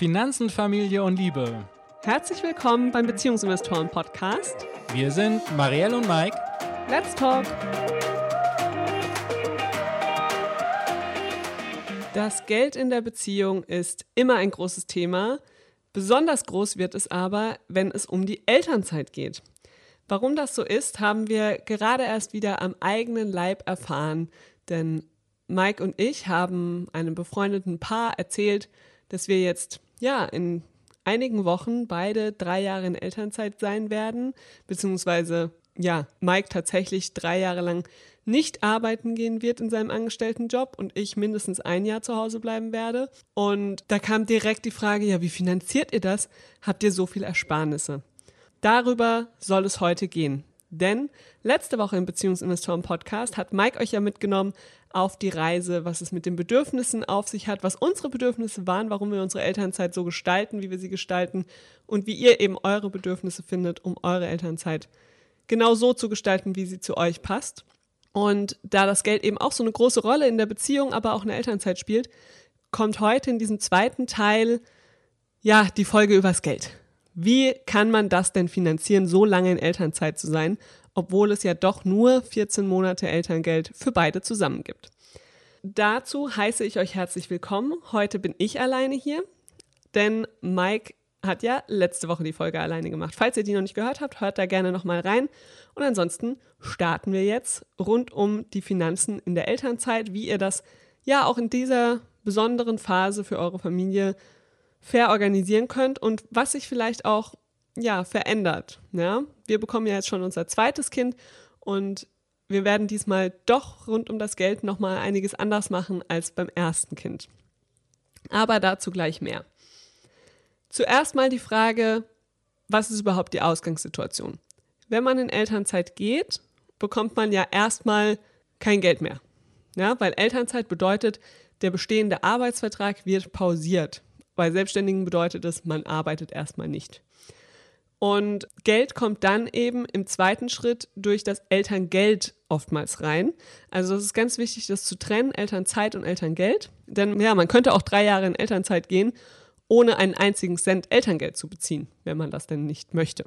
Finanzen, Familie und Liebe. Herzlich willkommen beim Beziehungsinvestoren Podcast. Wir sind Marielle und Mike. Let's talk. Das Geld in der Beziehung ist immer ein großes Thema. Besonders groß wird es aber, wenn es um die Elternzeit geht. Warum das so ist, haben wir gerade erst wieder am eigenen Leib erfahren. Denn Mike und ich haben einem befreundeten Paar erzählt, dass wir jetzt ja in einigen Wochen beide drei Jahre in Elternzeit sein werden, beziehungsweise ja, Mike tatsächlich drei Jahre lang nicht arbeiten gehen wird in seinem Angestelltenjob und ich mindestens ein Jahr zu Hause bleiben werde. Und da kam direkt die Frage, ja, wie finanziert ihr das? Habt ihr so viel Ersparnisse? Darüber soll es heute gehen. Denn letzte Woche im Beziehungsinvestoren Podcast hat Mike euch ja mitgenommen auf die Reise, was es mit den Bedürfnissen auf sich hat, was unsere Bedürfnisse waren, warum wir unsere Elternzeit so gestalten, wie wir sie gestalten und wie ihr eben eure Bedürfnisse findet, um eure Elternzeit genau so zu gestalten, wie sie zu euch passt. Und da das Geld eben auch so eine große Rolle in der Beziehung, aber auch in der Elternzeit spielt, kommt heute in diesem zweiten Teil ja die Folge übers Geld. Wie kann man das denn finanzieren, so lange in Elternzeit zu sein, obwohl es ja doch nur 14 Monate Elterngeld für beide zusammen gibt? Dazu heiße ich euch herzlich willkommen. Heute bin ich alleine hier, denn Mike hat ja letzte Woche die Folge alleine gemacht. Falls ihr die noch nicht gehört habt, hört da gerne nochmal rein. Und ansonsten starten wir jetzt rund um die Finanzen in der Elternzeit, wie ihr das ja auch in dieser besonderen Phase für eure Familie fair organisieren könnt und was sich vielleicht auch ja verändert. Ja, wir bekommen ja jetzt schon unser zweites Kind und wir werden diesmal doch rund um das Geld noch mal einiges anders machen als beim ersten Kind. Aber dazu gleich mehr. Zuerst mal die Frage, was ist überhaupt die Ausgangssituation? Wenn man in Elternzeit geht, bekommt man ja erstmal kein Geld mehr. Ja, weil Elternzeit bedeutet, der bestehende Arbeitsvertrag wird pausiert. Bei Selbstständigen bedeutet es, man arbeitet erstmal nicht. Und Geld kommt dann eben im zweiten Schritt durch das Elterngeld oftmals rein. Also es ist ganz wichtig, das zu trennen, Elternzeit und Elterngeld. Denn ja, man könnte auch drei Jahre in Elternzeit gehen, ohne einen einzigen Cent Elterngeld zu beziehen, wenn man das denn nicht möchte.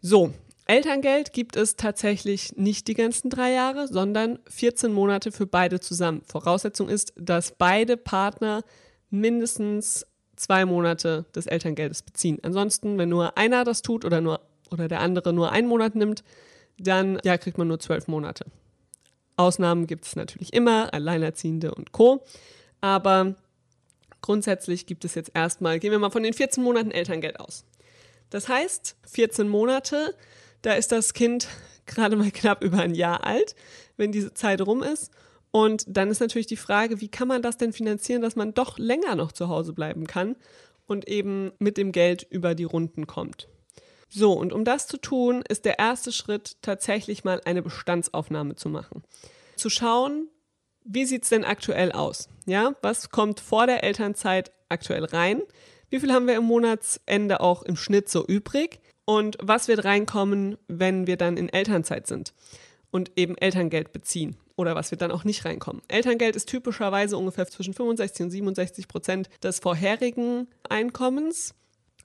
So, Elterngeld gibt es tatsächlich nicht die ganzen drei Jahre, sondern 14 Monate für beide zusammen. Voraussetzung ist, dass beide Partner mindestens zwei Monate des Elterngeldes beziehen. Ansonsten, wenn nur einer das tut oder nur oder der andere nur einen Monat nimmt, dann ja, kriegt man nur zwölf Monate. Ausnahmen gibt es natürlich immer, Alleinerziehende und Co. Aber grundsätzlich gibt es jetzt erstmal, gehen wir mal von den 14 Monaten Elterngeld aus. Das heißt, 14 Monate, da ist das Kind gerade mal knapp über ein Jahr alt, wenn diese Zeit rum ist. Und dann ist natürlich die Frage, wie kann man das denn finanzieren, dass man doch länger noch zu Hause bleiben kann und eben mit dem Geld über die Runden kommt. So, und um das zu tun, ist der erste Schritt tatsächlich mal eine Bestandsaufnahme zu machen. Zu schauen, wie sieht es denn aktuell aus? Ja, was kommt vor der Elternzeit aktuell rein? Wie viel haben wir im Monatsende auch im Schnitt so übrig? Und was wird reinkommen, wenn wir dann in Elternzeit sind und eben Elterngeld beziehen? Oder was wird dann auch nicht reinkommen. Elterngeld ist typischerweise ungefähr zwischen 65 und 67 Prozent des vorherigen Einkommens.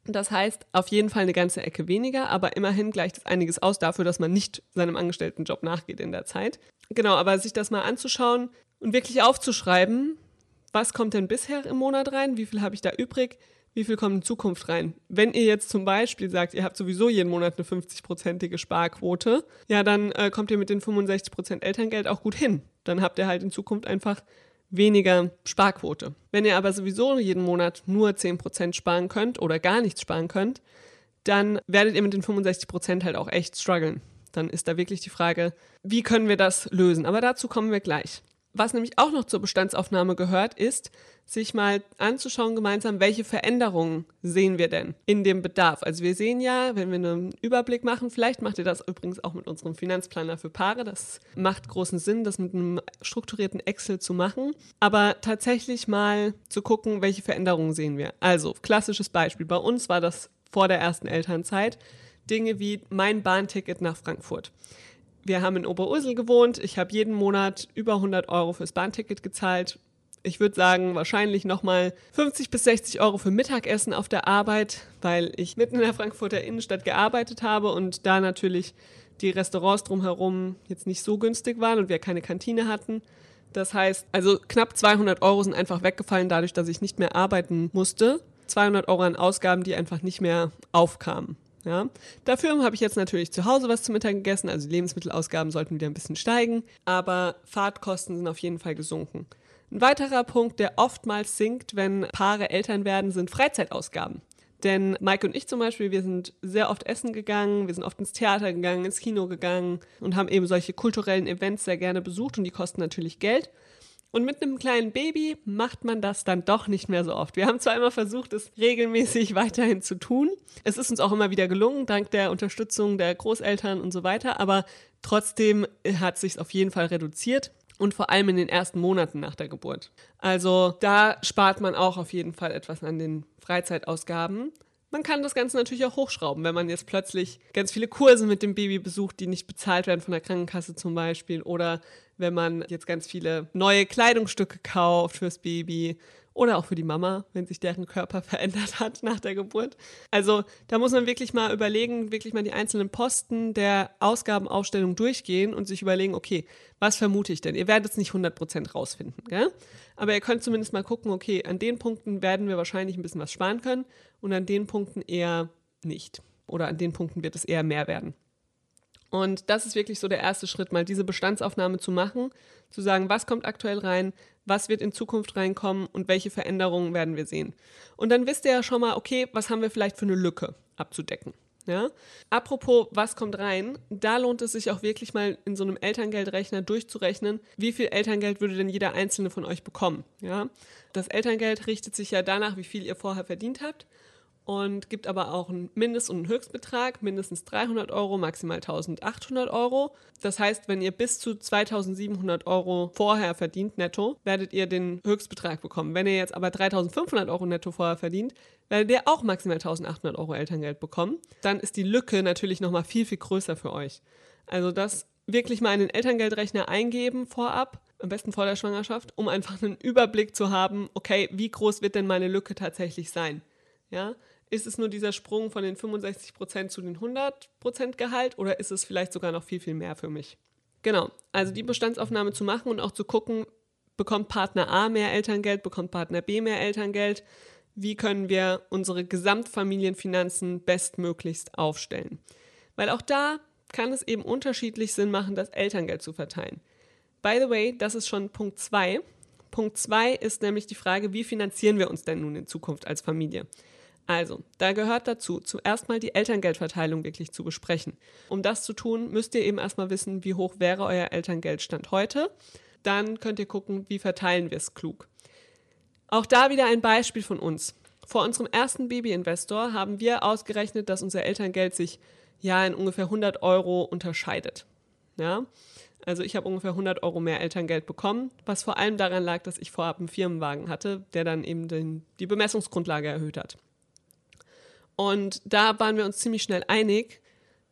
Das heißt, auf jeden Fall eine ganze Ecke weniger, aber immerhin gleicht es einiges aus dafür, dass man nicht seinem Angestelltenjob nachgeht in der Zeit. Genau, aber sich das mal anzuschauen und wirklich aufzuschreiben, was kommt denn bisher im Monat rein, wie viel habe ich da übrig, wie viel kommt in Zukunft rein. Wenn ihr jetzt zum Beispiel sagt, ihr habt sowieso jeden Monat eine 50-prozentige Sparquote, ja, dann äh, kommt ihr mit den 65 Prozent Elterngeld auch gut hin. Dann habt ihr halt in Zukunft einfach weniger Sparquote. Wenn ihr aber sowieso jeden Monat nur 10 Prozent sparen könnt oder gar nichts sparen könnt, dann werdet ihr mit den 65 Prozent halt auch echt strugglen. Dann ist da wirklich die Frage, wie können wir das lösen? Aber dazu kommen wir gleich. Was nämlich auch noch zur Bestandsaufnahme gehört, ist, sich mal anzuschauen gemeinsam, welche Veränderungen sehen wir denn in dem Bedarf. Also wir sehen ja, wenn wir einen Überblick machen, vielleicht macht ihr das übrigens auch mit unserem Finanzplaner für Paare. Das macht großen Sinn, das mit einem strukturierten Excel zu machen. Aber tatsächlich mal zu gucken, welche Veränderungen sehen wir. Also klassisches Beispiel. Bei uns war das vor der ersten Elternzeit. Dinge wie mein Bahnticket nach Frankfurt wir haben in Oberursel gewohnt. Ich habe jeden Monat über 100 Euro fürs Bahnticket gezahlt. Ich würde sagen, wahrscheinlich nochmal 50 bis 60 Euro für Mittagessen auf der Arbeit, weil ich mitten in der Frankfurter Innenstadt gearbeitet habe und da natürlich die Restaurants drumherum jetzt nicht so günstig waren und wir keine Kantine hatten. Das heißt, also knapp 200 Euro sind einfach weggefallen, dadurch, dass ich nicht mehr arbeiten musste. 200 Euro an Ausgaben, die einfach nicht mehr aufkamen. Ja. Dafür habe ich jetzt natürlich zu Hause was zum Mittag gegessen, also die Lebensmittelausgaben sollten wieder ein bisschen steigen, aber Fahrtkosten sind auf jeden Fall gesunken. Ein weiterer Punkt, der oftmals sinkt, wenn Paare Eltern werden, sind Freizeitausgaben. Denn Mike und ich zum Beispiel, wir sind sehr oft essen gegangen, wir sind oft ins Theater gegangen, ins Kino gegangen und haben eben solche kulturellen Events sehr gerne besucht und die kosten natürlich Geld. Und mit einem kleinen Baby macht man das dann doch nicht mehr so oft. Wir haben zwar immer versucht, es regelmäßig weiterhin zu tun. Es ist uns auch immer wieder gelungen, dank der Unterstützung der Großeltern und so weiter, aber trotzdem hat sich auf jeden Fall reduziert und vor allem in den ersten Monaten nach der Geburt. Also da spart man auch auf jeden Fall etwas an den Freizeitausgaben. Man kann das Ganze natürlich auch hochschrauben, wenn man jetzt plötzlich ganz viele Kurse mit dem Baby besucht, die nicht bezahlt werden von der Krankenkasse zum Beispiel, oder wenn man jetzt ganz viele neue Kleidungsstücke kauft fürs Baby oder auch für die Mama, wenn sich deren Körper verändert hat nach der Geburt. Also da muss man wirklich mal überlegen, wirklich mal die einzelnen Posten der Ausgabenaufstellung durchgehen und sich überlegen, okay, was vermute ich denn? Ihr werdet es nicht 100% rausfinden, gell? aber ihr könnt zumindest mal gucken, okay, an den Punkten werden wir wahrscheinlich ein bisschen was sparen können und an den Punkten eher nicht. Oder an den Punkten wird es eher mehr werden. Und das ist wirklich so der erste Schritt, mal diese Bestandsaufnahme zu machen, zu sagen, was kommt aktuell rein, was wird in Zukunft reinkommen und welche Veränderungen werden wir sehen. Und dann wisst ihr ja schon mal, okay, was haben wir vielleicht für eine Lücke abzudecken. Ja? Apropos, was kommt rein? Da lohnt es sich auch wirklich mal in so einem Elterngeldrechner durchzurechnen, wie viel Elterngeld würde denn jeder einzelne von euch bekommen. Ja? Das Elterngeld richtet sich ja danach, wie viel ihr vorher verdient habt und gibt aber auch einen Mindest- und einen Höchstbetrag, mindestens 300 Euro, maximal 1800 Euro. Das heißt, wenn ihr bis zu 2700 Euro vorher verdient netto, werdet ihr den Höchstbetrag bekommen. Wenn ihr jetzt aber 3500 Euro netto vorher verdient, werdet ihr auch maximal 1800 Euro Elterngeld bekommen. Dann ist die Lücke natürlich nochmal viel, viel größer für euch. Also das wirklich mal in den Elterngeldrechner eingeben vorab, am besten vor der Schwangerschaft, um einfach einen Überblick zu haben, okay, wie groß wird denn meine Lücke tatsächlich sein? Ja, ist es nur dieser Sprung von den 65% zu den 100% Gehalt oder ist es vielleicht sogar noch viel, viel mehr für mich? Genau, also die Bestandsaufnahme zu machen und auch zu gucken, bekommt Partner A mehr Elterngeld, bekommt Partner B mehr Elterngeld? Wie können wir unsere Gesamtfamilienfinanzen bestmöglichst aufstellen? Weil auch da kann es eben unterschiedlich Sinn machen, das Elterngeld zu verteilen. By the way, das ist schon Punkt 2. Punkt 2 ist nämlich die Frage, wie finanzieren wir uns denn nun in Zukunft als Familie? Also, da gehört dazu, zuerst mal die Elterngeldverteilung wirklich zu besprechen. Um das zu tun, müsst ihr eben erstmal wissen, wie hoch wäre euer Elterngeldstand heute. Dann könnt ihr gucken, wie verteilen wir es klug. Auch da wieder ein Beispiel von uns. Vor unserem ersten Babyinvestor haben wir ausgerechnet, dass unser Elterngeld sich ja in ungefähr 100 Euro unterscheidet. Ja? Also ich habe ungefähr 100 Euro mehr Elterngeld bekommen, was vor allem daran lag, dass ich vorab einen Firmenwagen hatte, der dann eben den, die Bemessungsgrundlage erhöht hat. Und da waren wir uns ziemlich schnell einig,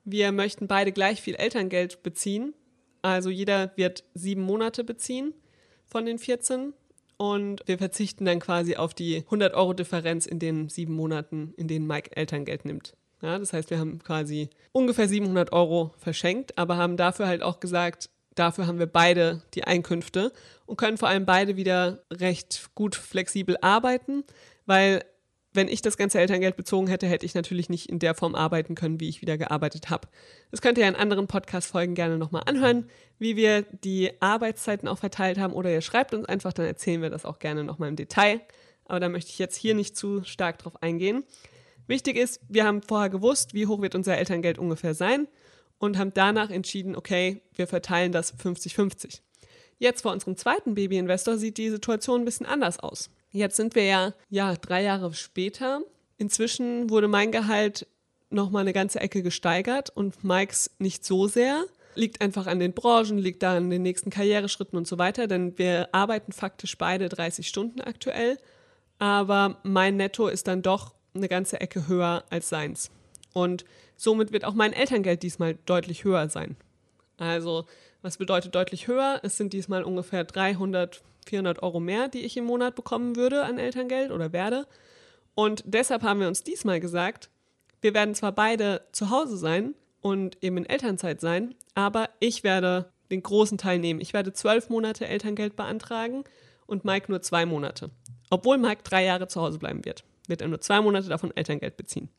wir möchten beide gleich viel Elterngeld beziehen. Also jeder wird sieben Monate beziehen von den 14 und wir verzichten dann quasi auf die 100 Euro Differenz in den sieben Monaten, in denen Mike Elterngeld nimmt. Ja, das heißt, wir haben quasi ungefähr 700 Euro verschenkt, aber haben dafür halt auch gesagt, dafür haben wir beide die Einkünfte und können vor allem beide wieder recht gut flexibel arbeiten, weil wenn ich das ganze Elterngeld bezogen hätte, hätte ich natürlich nicht in der Form arbeiten können, wie ich wieder gearbeitet habe. Das könnt ihr in anderen Podcast-Folgen gerne nochmal anhören, wie wir die Arbeitszeiten auch verteilt haben. Oder ihr schreibt uns einfach, dann erzählen wir das auch gerne nochmal im Detail. Aber da möchte ich jetzt hier nicht zu stark drauf eingehen. Wichtig ist, wir haben vorher gewusst, wie hoch wird unser Elterngeld ungefähr sein und haben danach entschieden, okay, wir verteilen das 50-50. Jetzt vor unserem zweiten Baby-Investor sieht die Situation ein bisschen anders aus. Jetzt sind wir ja, ja drei Jahre später. Inzwischen wurde mein Gehalt noch mal eine ganze Ecke gesteigert und Mikes nicht so sehr. Liegt einfach an den Branchen, liegt da an den nächsten Karriereschritten und so weiter, denn wir arbeiten faktisch beide 30 Stunden aktuell. Aber mein Netto ist dann doch eine ganze Ecke höher als seins. Und somit wird auch mein Elterngeld diesmal deutlich höher sein. Also Was bedeutet deutlich höher? Es sind diesmal ungefähr 300, 400 Euro mehr, die ich im Monat bekommen würde an Elterngeld oder werde. Und deshalb haben wir uns diesmal gesagt, wir werden zwar beide zu Hause sein und eben in Elternzeit sein, aber ich werde den großen Teil nehmen. Ich werde zwölf Monate Elterngeld beantragen und Mike nur zwei Monate. Obwohl Mike drei Jahre zu Hause bleiben wird, wird er nur zwei Monate davon Elterngeld beziehen.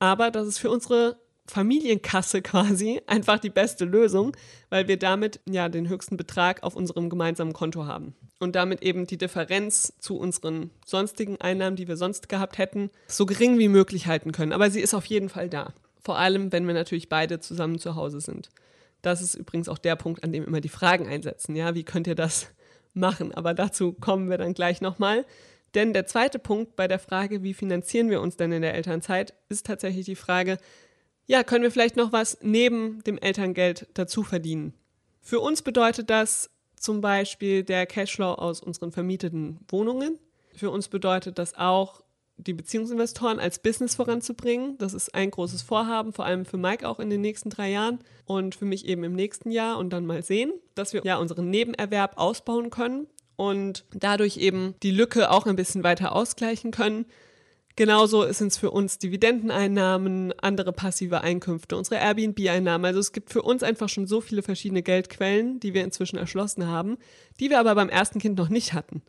Aber das ist für unsere Familienkasse quasi einfach die beste Lösung, weil wir damit ja den höchsten Betrag auf unserem gemeinsamen Konto haben und damit eben die Differenz zu unseren sonstigen Einnahmen, die wir sonst gehabt hätten, so gering wie möglich halten können. Aber sie ist auf jeden Fall da. Vor allem, wenn wir natürlich beide zusammen zu Hause sind. Das ist übrigens auch der Punkt, an dem immer die Fragen einsetzen. Ja, wie könnt ihr das machen? Aber dazu kommen wir dann gleich nochmal. Denn der zweite Punkt bei der Frage, wie finanzieren wir uns denn in der Elternzeit, ist tatsächlich die Frage, ja, können wir vielleicht noch was neben dem Elterngeld dazu verdienen? Für uns bedeutet das zum Beispiel der Cashflow aus unseren vermieteten Wohnungen. Für uns bedeutet das auch, die Beziehungsinvestoren als Business voranzubringen. Das ist ein großes Vorhaben, vor allem für Mike auch in den nächsten drei Jahren und für mich eben im nächsten Jahr und dann mal sehen, dass wir ja unseren Nebenerwerb ausbauen können und dadurch eben die Lücke auch ein bisschen weiter ausgleichen können. Genauso sind es für uns Dividendeneinnahmen, andere passive Einkünfte, unsere Airbnb-Einnahmen. Also es gibt für uns einfach schon so viele verschiedene Geldquellen, die wir inzwischen erschlossen haben, die wir aber beim ersten Kind noch nicht hatten.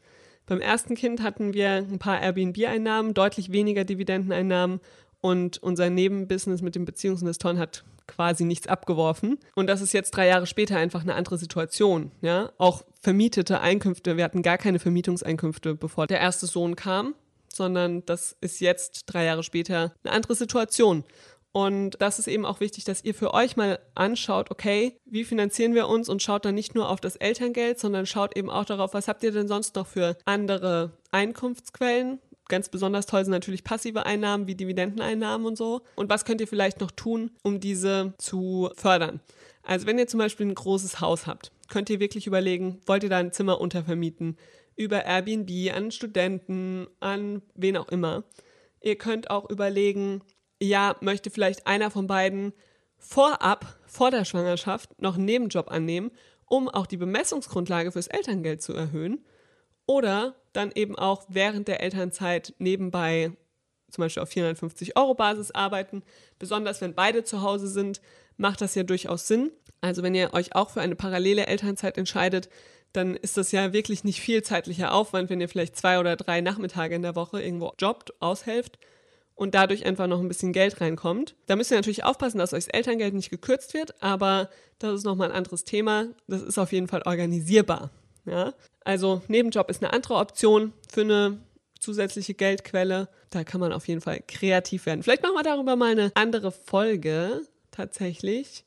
Beim ersten Kind hatten wir ein paar Airbnb-Einnahmen, deutlich weniger Dividendeneinnahmen und unser Nebenbusiness mit den Beziehungsinvestoren hat quasi nichts abgeworfen. Und das ist jetzt drei Jahre später einfach eine andere Situation. Ja? Auch vermietete Einkünfte, wir hatten gar keine Vermietungseinkünfte, bevor der erste Sohn kam sondern das ist jetzt drei Jahre später eine andere Situation. Und das ist eben auch wichtig, dass ihr für euch mal anschaut, okay, wie finanzieren wir uns und schaut dann nicht nur auf das Elterngeld, sondern schaut eben auch darauf, was habt ihr denn sonst noch für andere Einkunftsquellen? Ganz besonders toll sind natürlich passive Einnahmen wie Dividendeneinnahmen und so. Und was könnt ihr vielleicht noch tun, um diese zu fördern? Also wenn ihr zum Beispiel ein großes Haus habt, könnt ihr wirklich überlegen, wollt ihr da ein Zimmer untervermieten? Über Airbnb an Studenten, an wen auch immer. Ihr könnt auch überlegen, ja, möchte vielleicht einer von beiden vorab, vor der Schwangerschaft, noch einen Nebenjob annehmen, um auch die Bemessungsgrundlage fürs Elterngeld zu erhöhen. Oder dann eben auch während der Elternzeit nebenbei zum Beispiel auf 450 Euro Basis arbeiten. Besonders wenn beide zu Hause sind, macht das ja durchaus Sinn. Also wenn ihr euch auch für eine parallele Elternzeit entscheidet, dann ist das ja wirklich nicht viel zeitlicher Aufwand, wenn ihr vielleicht zwei oder drei Nachmittage in der Woche irgendwo jobbt, aushelft und dadurch einfach noch ein bisschen Geld reinkommt. Da müsst ihr natürlich aufpassen, dass euch das Elterngeld nicht gekürzt wird, aber das ist nochmal ein anderes Thema. Das ist auf jeden Fall organisierbar. Ja? Also Nebenjob ist eine andere Option für eine zusätzliche Geldquelle. Da kann man auf jeden Fall kreativ werden. Vielleicht machen wir darüber mal eine andere Folge tatsächlich.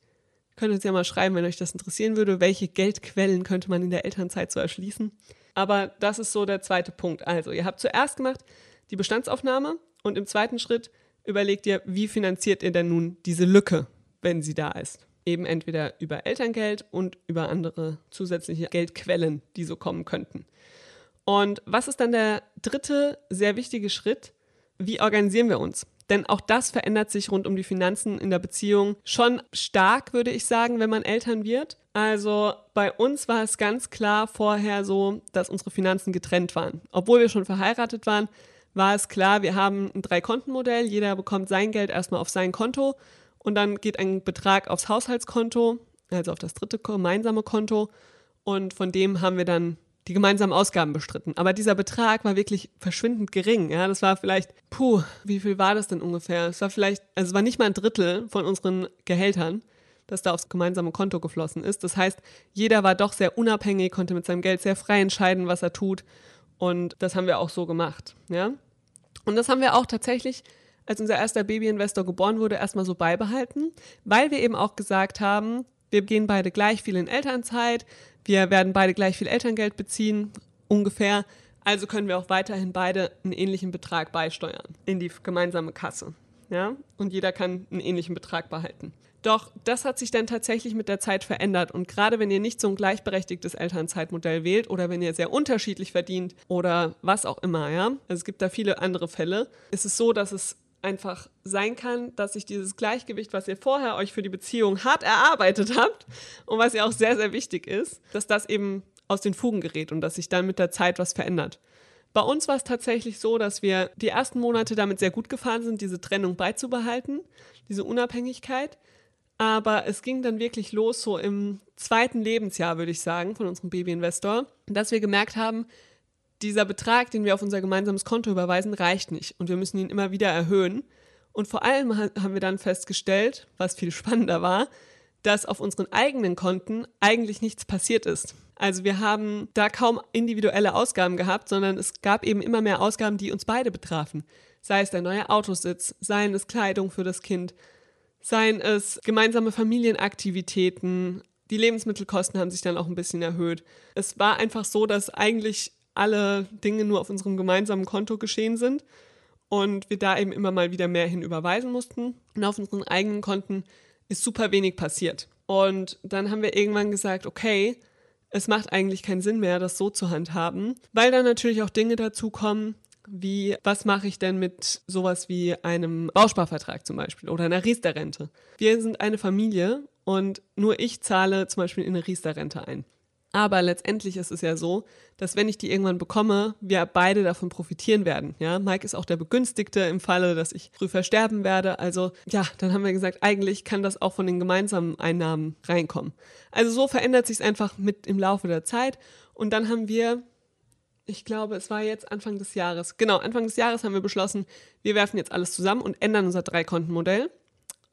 Könnt uns ja mal schreiben, wenn euch das interessieren würde, welche Geldquellen könnte man in der Elternzeit so erschließen. Aber das ist so der zweite Punkt. Also, ihr habt zuerst gemacht die Bestandsaufnahme und im zweiten Schritt überlegt ihr, wie finanziert ihr denn nun diese Lücke, wenn sie da ist. Eben entweder über Elterngeld und über andere zusätzliche Geldquellen, die so kommen könnten. Und was ist dann der dritte sehr wichtige Schritt? Wie organisieren wir uns? Denn auch das verändert sich rund um die Finanzen in der Beziehung schon stark, würde ich sagen, wenn man Eltern wird. Also bei uns war es ganz klar vorher so, dass unsere Finanzen getrennt waren. Obwohl wir schon verheiratet waren, war es klar, wir haben ein Drei-Konten-Modell. Jeder bekommt sein Geld erstmal auf sein Konto und dann geht ein Betrag aufs Haushaltskonto, also auf das dritte gemeinsame Konto. Und von dem haben wir dann die gemeinsamen Ausgaben bestritten. Aber dieser Betrag war wirklich verschwindend gering. Ja, das war vielleicht, puh, wie viel war das denn ungefähr? Es war vielleicht, also es war nicht mal ein Drittel von unseren Gehältern, das da aufs gemeinsame Konto geflossen ist. Das heißt, jeder war doch sehr unabhängig, konnte mit seinem Geld sehr frei entscheiden, was er tut. Und das haben wir auch so gemacht. Ja, und das haben wir auch tatsächlich als unser erster Babyinvestor geboren wurde, erstmal so beibehalten, weil wir eben auch gesagt haben, wir gehen beide gleich viel in Elternzeit, wir werden beide gleich viel Elterngeld beziehen, ungefähr. Also können wir auch weiterhin beide einen ähnlichen Betrag beisteuern in die gemeinsame Kasse. Ja? Und jeder kann einen ähnlichen Betrag behalten. Doch das hat sich dann tatsächlich mit der Zeit verändert. Und gerade wenn ihr nicht so ein gleichberechtigtes Elternzeitmodell wählt oder wenn ihr sehr unterschiedlich verdient oder was auch immer, ja, also es gibt da viele andere Fälle, ist es so, dass es einfach sein kann, dass sich dieses Gleichgewicht, was ihr vorher euch für die Beziehung hart erarbeitet habt und was ja auch sehr, sehr wichtig ist, dass das eben aus den Fugen gerät und dass sich dann mit der Zeit was verändert. Bei uns war es tatsächlich so, dass wir die ersten Monate damit sehr gut gefahren sind, diese Trennung beizubehalten, diese Unabhängigkeit. Aber es ging dann wirklich los, so im zweiten Lebensjahr, würde ich sagen, von unserem Babyinvestor, dass wir gemerkt haben, dieser Betrag, den wir auf unser gemeinsames Konto überweisen, reicht nicht und wir müssen ihn immer wieder erhöhen. Und vor allem haben wir dann festgestellt, was viel spannender war, dass auf unseren eigenen Konten eigentlich nichts passiert ist. Also wir haben da kaum individuelle Ausgaben gehabt, sondern es gab eben immer mehr Ausgaben, die uns beide betrafen. Sei es der neue Autositz, seien es Kleidung für das Kind, seien es gemeinsame Familienaktivitäten. Die Lebensmittelkosten haben sich dann auch ein bisschen erhöht. Es war einfach so, dass eigentlich alle Dinge nur auf unserem gemeinsamen Konto geschehen sind und wir da eben immer mal wieder mehr hin überweisen mussten. Und auf unseren eigenen Konten ist super wenig passiert. Und dann haben wir irgendwann gesagt, okay, es macht eigentlich keinen Sinn mehr, das so zu handhaben, weil dann natürlich auch Dinge dazu kommen, wie was mache ich denn mit sowas wie einem Bausparvertrag zum Beispiel oder einer Riester-Rente. Wir sind eine Familie und nur ich zahle zum Beispiel in eine Riester-Rente ein. Aber letztendlich ist es ja so, dass wenn ich die irgendwann bekomme, wir beide davon profitieren werden. Ja, Mike ist auch der Begünstigte im Falle, dass ich früh versterben werde. Also ja, dann haben wir gesagt, eigentlich kann das auch von den gemeinsamen Einnahmen reinkommen. Also so verändert sich es einfach mit im Laufe der Zeit. Und dann haben wir, ich glaube, es war jetzt Anfang des Jahres, genau, Anfang des Jahres haben wir beschlossen, wir werfen jetzt alles zusammen und ändern unser Dreikontenmodell.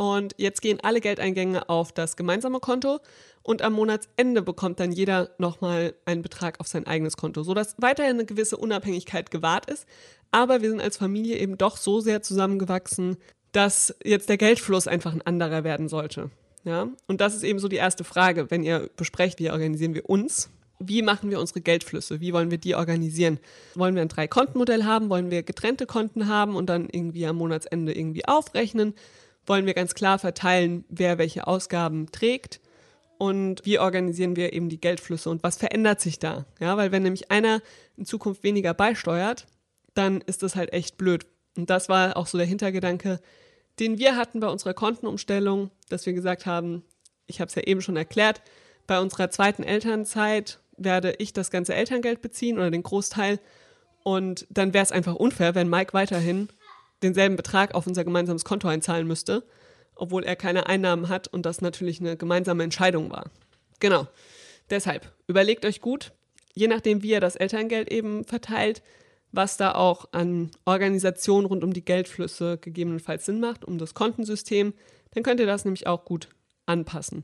Und jetzt gehen alle Geldeingänge auf das gemeinsame Konto und am Monatsende bekommt dann jeder nochmal einen Betrag auf sein eigenes Konto, sodass weiterhin eine gewisse Unabhängigkeit gewahrt ist. Aber wir sind als Familie eben doch so sehr zusammengewachsen, dass jetzt der Geldfluss einfach ein anderer werden sollte. Ja? Und das ist eben so die erste Frage, wenn ihr besprecht, wie organisieren wir uns, wie machen wir unsere Geldflüsse? Wie wollen wir die organisieren? Wollen wir ein Drei-Konten-Modell haben? Wollen wir getrennte Konten haben und dann irgendwie am Monatsende irgendwie aufrechnen? Wollen wir ganz klar verteilen, wer welche Ausgaben trägt und wie organisieren wir eben die Geldflüsse und was verändert sich da? Ja, weil wenn nämlich einer in Zukunft weniger beisteuert, dann ist das halt echt blöd. Und das war auch so der Hintergedanke, den wir hatten bei unserer Kontenumstellung, dass wir gesagt haben, ich habe es ja eben schon erklärt, bei unserer zweiten Elternzeit werde ich das ganze Elterngeld beziehen oder den Großteil. Und dann wäre es einfach unfair, wenn Mike weiterhin denselben Betrag auf unser gemeinsames Konto einzahlen müsste, obwohl er keine Einnahmen hat und das natürlich eine gemeinsame Entscheidung war. Genau. Deshalb überlegt euch gut, je nachdem, wie ihr das Elterngeld eben verteilt, was da auch an Organisation rund um die Geldflüsse gegebenenfalls Sinn macht, um das Kontensystem, dann könnt ihr das nämlich auch gut anpassen.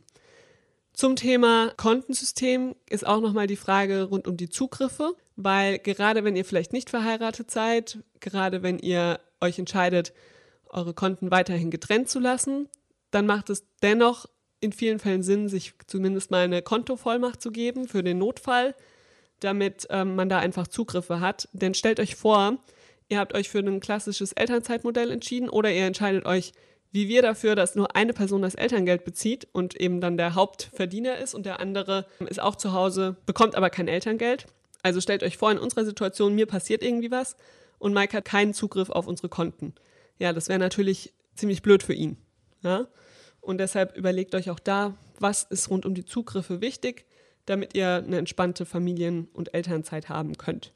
Zum Thema Kontensystem ist auch nochmal die Frage rund um die Zugriffe, weil gerade wenn ihr vielleicht nicht verheiratet seid, gerade wenn ihr euch entscheidet, eure Konten weiterhin getrennt zu lassen, dann macht es dennoch in vielen Fällen Sinn, sich zumindest mal eine Kontovollmacht zu geben für den Notfall, damit ähm, man da einfach Zugriffe hat. Denn stellt euch vor, ihr habt euch für ein klassisches Elternzeitmodell entschieden oder ihr entscheidet euch wie wir dafür, dass nur eine Person das Elterngeld bezieht und eben dann der Hauptverdiener ist und der andere ist auch zu Hause, bekommt aber kein Elterngeld. Also stellt euch vor, in unserer Situation, mir passiert irgendwie was und Mike hat keinen Zugriff auf unsere Konten. Ja, das wäre natürlich ziemlich blöd für ihn. Ja? Und deshalb überlegt euch auch da, was ist rund um die Zugriffe wichtig, damit ihr eine entspannte Familien- und Elternzeit haben könnt.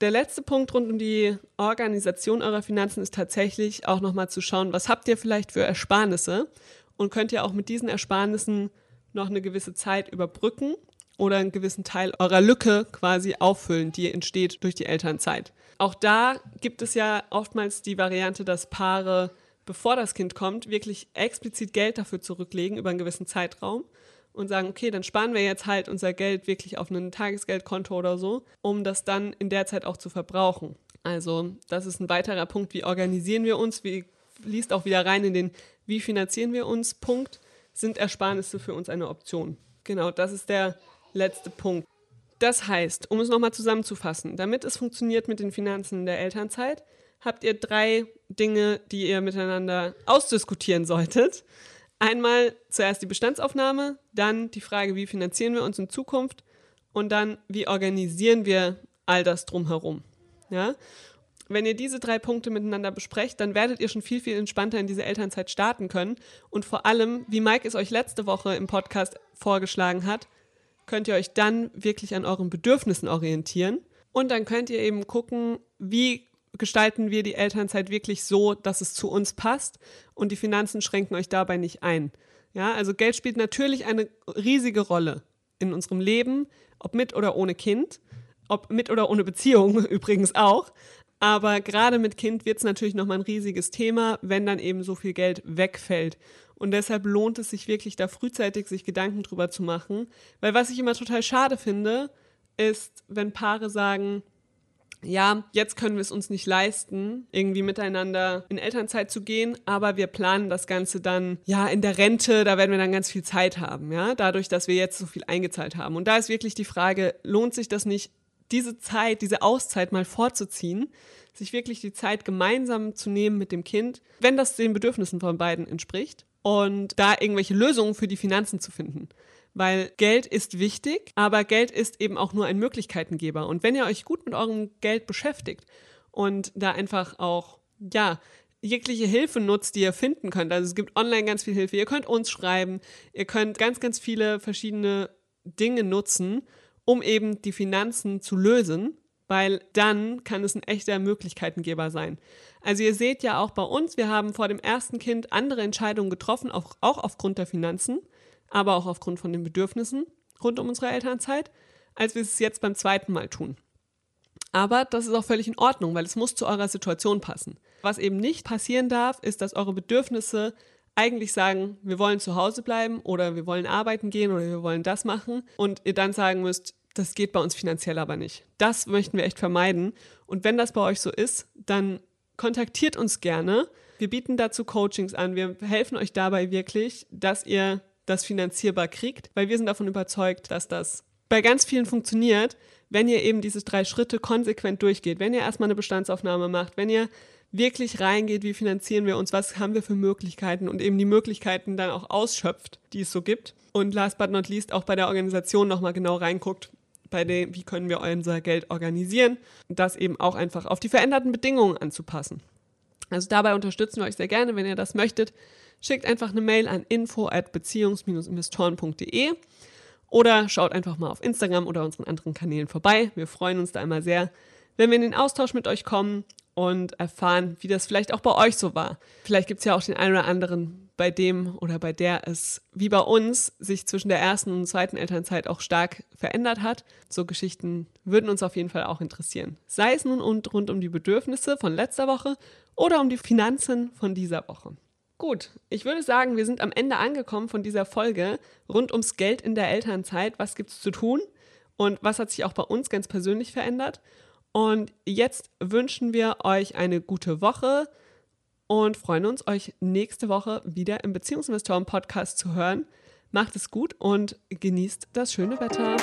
Der letzte Punkt rund um die Organisation eurer Finanzen ist tatsächlich auch nochmal zu schauen, was habt ihr vielleicht für Ersparnisse und könnt ihr auch mit diesen Ersparnissen noch eine gewisse Zeit überbrücken oder einen gewissen Teil eurer Lücke quasi auffüllen, die entsteht durch die Elternzeit. Auch da gibt es ja oftmals die Variante, dass Paare, bevor das Kind kommt, wirklich explizit Geld dafür zurücklegen über einen gewissen Zeitraum und sagen, okay, dann sparen wir jetzt halt unser Geld wirklich auf ein Tagesgeldkonto oder so, um das dann in der Zeit auch zu verbrauchen. Also das ist ein weiterer Punkt, wie organisieren wir uns, wie liest auch wieder rein in den, wie finanzieren wir uns, Punkt, sind Ersparnisse für uns eine Option. Genau, das ist der letzte Punkt. Das heißt, um es nochmal zusammenzufassen, damit es funktioniert mit den Finanzen der Elternzeit, habt ihr drei Dinge, die ihr miteinander ausdiskutieren solltet. Einmal zuerst die Bestandsaufnahme, dann die Frage, wie finanzieren wir uns in Zukunft und dann, wie organisieren wir all das drumherum. Ja? Wenn ihr diese drei Punkte miteinander besprecht, dann werdet ihr schon viel, viel entspannter in diese Elternzeit starten können. Und vor allem, wie Mike es euch letzte Woche im Podcast vorgeschlagen hat, könnt ihr euch dann wirklich an euren Bedürfnissen orientieren. Und dann könnt ihr eben gucken, wie gestalten wir die Elternzeit wirklich so, dass es zu uns passt und die Finanzen schränken euch dabei nicht ein. Ja, also Geld spielt natürlich eine riesige Rolle in unserem Leben, ob mit oder ohne Kind, ob mit oder ohne Beziehung übrigens auch. Aber gerade mit Kind wird es natürlich nochmal ein riesiges Thema, wenn dann eben so viel Geld wegfällt. Und deshalb lohnt es sich wirklich, da frühzeitig sich Gedanken drüber zu machen. Weil was ich immer total schade finde, ist, wenn Paare sagen, ja, jetzt können wir es uns nicht leisten, irgendwie miteinander in Elternzeit zu gehen, aber wir planen das Ganze dann, ja, in der Rente, da werden wir dann ganz viel Zeit haben, ja, dadurch, dass wir jetzt so viel eingezahlt haben. Und da ist wirklich die Frage, lohnt sich das nicht, diese Zeit, diese Auszeit mal vorzuziehen, sich wirklich die Zeit gemeinsam zu nehmen mit dem Kind, wenn das den Bedürfnissen von beiden entspricht und da irgendwelche Lösungen für die Finanzen zu finden weil Geld ist wichtig, aber Geld ist eben auch nur ein Möglichkeitengeber. Und wenn ihr euch gut mit eurem Geld beschäftigt und da einfach auch, ja, jegliche Hilfe nutzt, die ihr finden könnt. Also es gibt online ganz viel Hilfe. Ihr könnt uns schreiben, ihr könnt ganz, ganz viele verschiedene Dinge nutzen, um eben die Finanzen zu lösen, weil dann kann es ein echter Möglichkeitengeber sein. Also ihr seht ja auch bei uns, wir haben vor dem ersten Kind andere Entscheidungen getroffen, auch, auch aufgrund der Finanzen aber auch aufgrund von den Bedürfnissen rund um unsere Elternzeit, als wir es jetzt beim zweiten Mal tun. Aber das ist auch völlig in Ordnung, weil es muss zu eurer Situation passen. Was eben nicht passieren darf, ist, dass eure Bedürfnisse eigentlich sagen, wir wollen zu Hause bleiben oder wir wollen arbeiten gehen oder wir wollen das machen und ihr dann sagen müsst, das geht bei uns finanziell aber nicht. Das möchten wir echt vermeiden. Und wenn das bei euch so ist, dann kontaktiert uns gerne. Wir bieten dazu Coachings an. Wir helfen euch dabei wirklich, dass ihr das finanzierbar kriegt, weil wir sind davon überzeugt, dass das bei ganz vielen funktioniert, wenn ihr eben diese drei Schritte konsequent durchgeht, wenn ihr erstmal eine Bestandsaufnahme macht, wenn ihr wirklich reingeht, wie finanzieren wir uns, was haben wir für Möglichkeiten und eben die Möglichkeiten dann auch ausschöpft, die es so gibt. Und last but not least auch bei der Organisation nochmal genau reinguckt, bei dem, wie können wir unser Geld organisieren das eben auch einfach auf die veränderten Bedingungen anzupassen. Also dabei unterstützen wir euch sehr gerne, wenn ihr das möchtet. Schickt einfach eine Mail an info at beziehungs-investoren.de oder schaut einfach mal auf Instagram oder unseren anderen Kanälen vorbei. Wir freuen uns da immer sehr, wenn wir in den Austausch mit euch kommen und erfahren, wie das vielleicht auch bei euch so war. Vielleicht gibt es ja auch den einen oder anderen, bei dem oder bei der es wie bei uns sich zwischen der ersten und zweiten Elternzeit auch stark verändert hat. So Geschichten würden uns auf jeden Fall auch interessieren. Sei es nun rund um die Bedürfnisse von letzter Woche oder um die Finanzen von dieser Woche. Gut, ich würde sagen, wir sind am Ende angekommen von dieser Folge rund ums Geld in der Elternzeit. Was gibt es zu tun und was hat sich auch bei uns ganz persönlich verändert? Und jetzt wünschen wir euch eine gute Woche und freuen uns, euch nächste Woche wieder im Beziehungsinvestoren-Podcast zu hören. Macht es gut und genießt das schöne Wetter.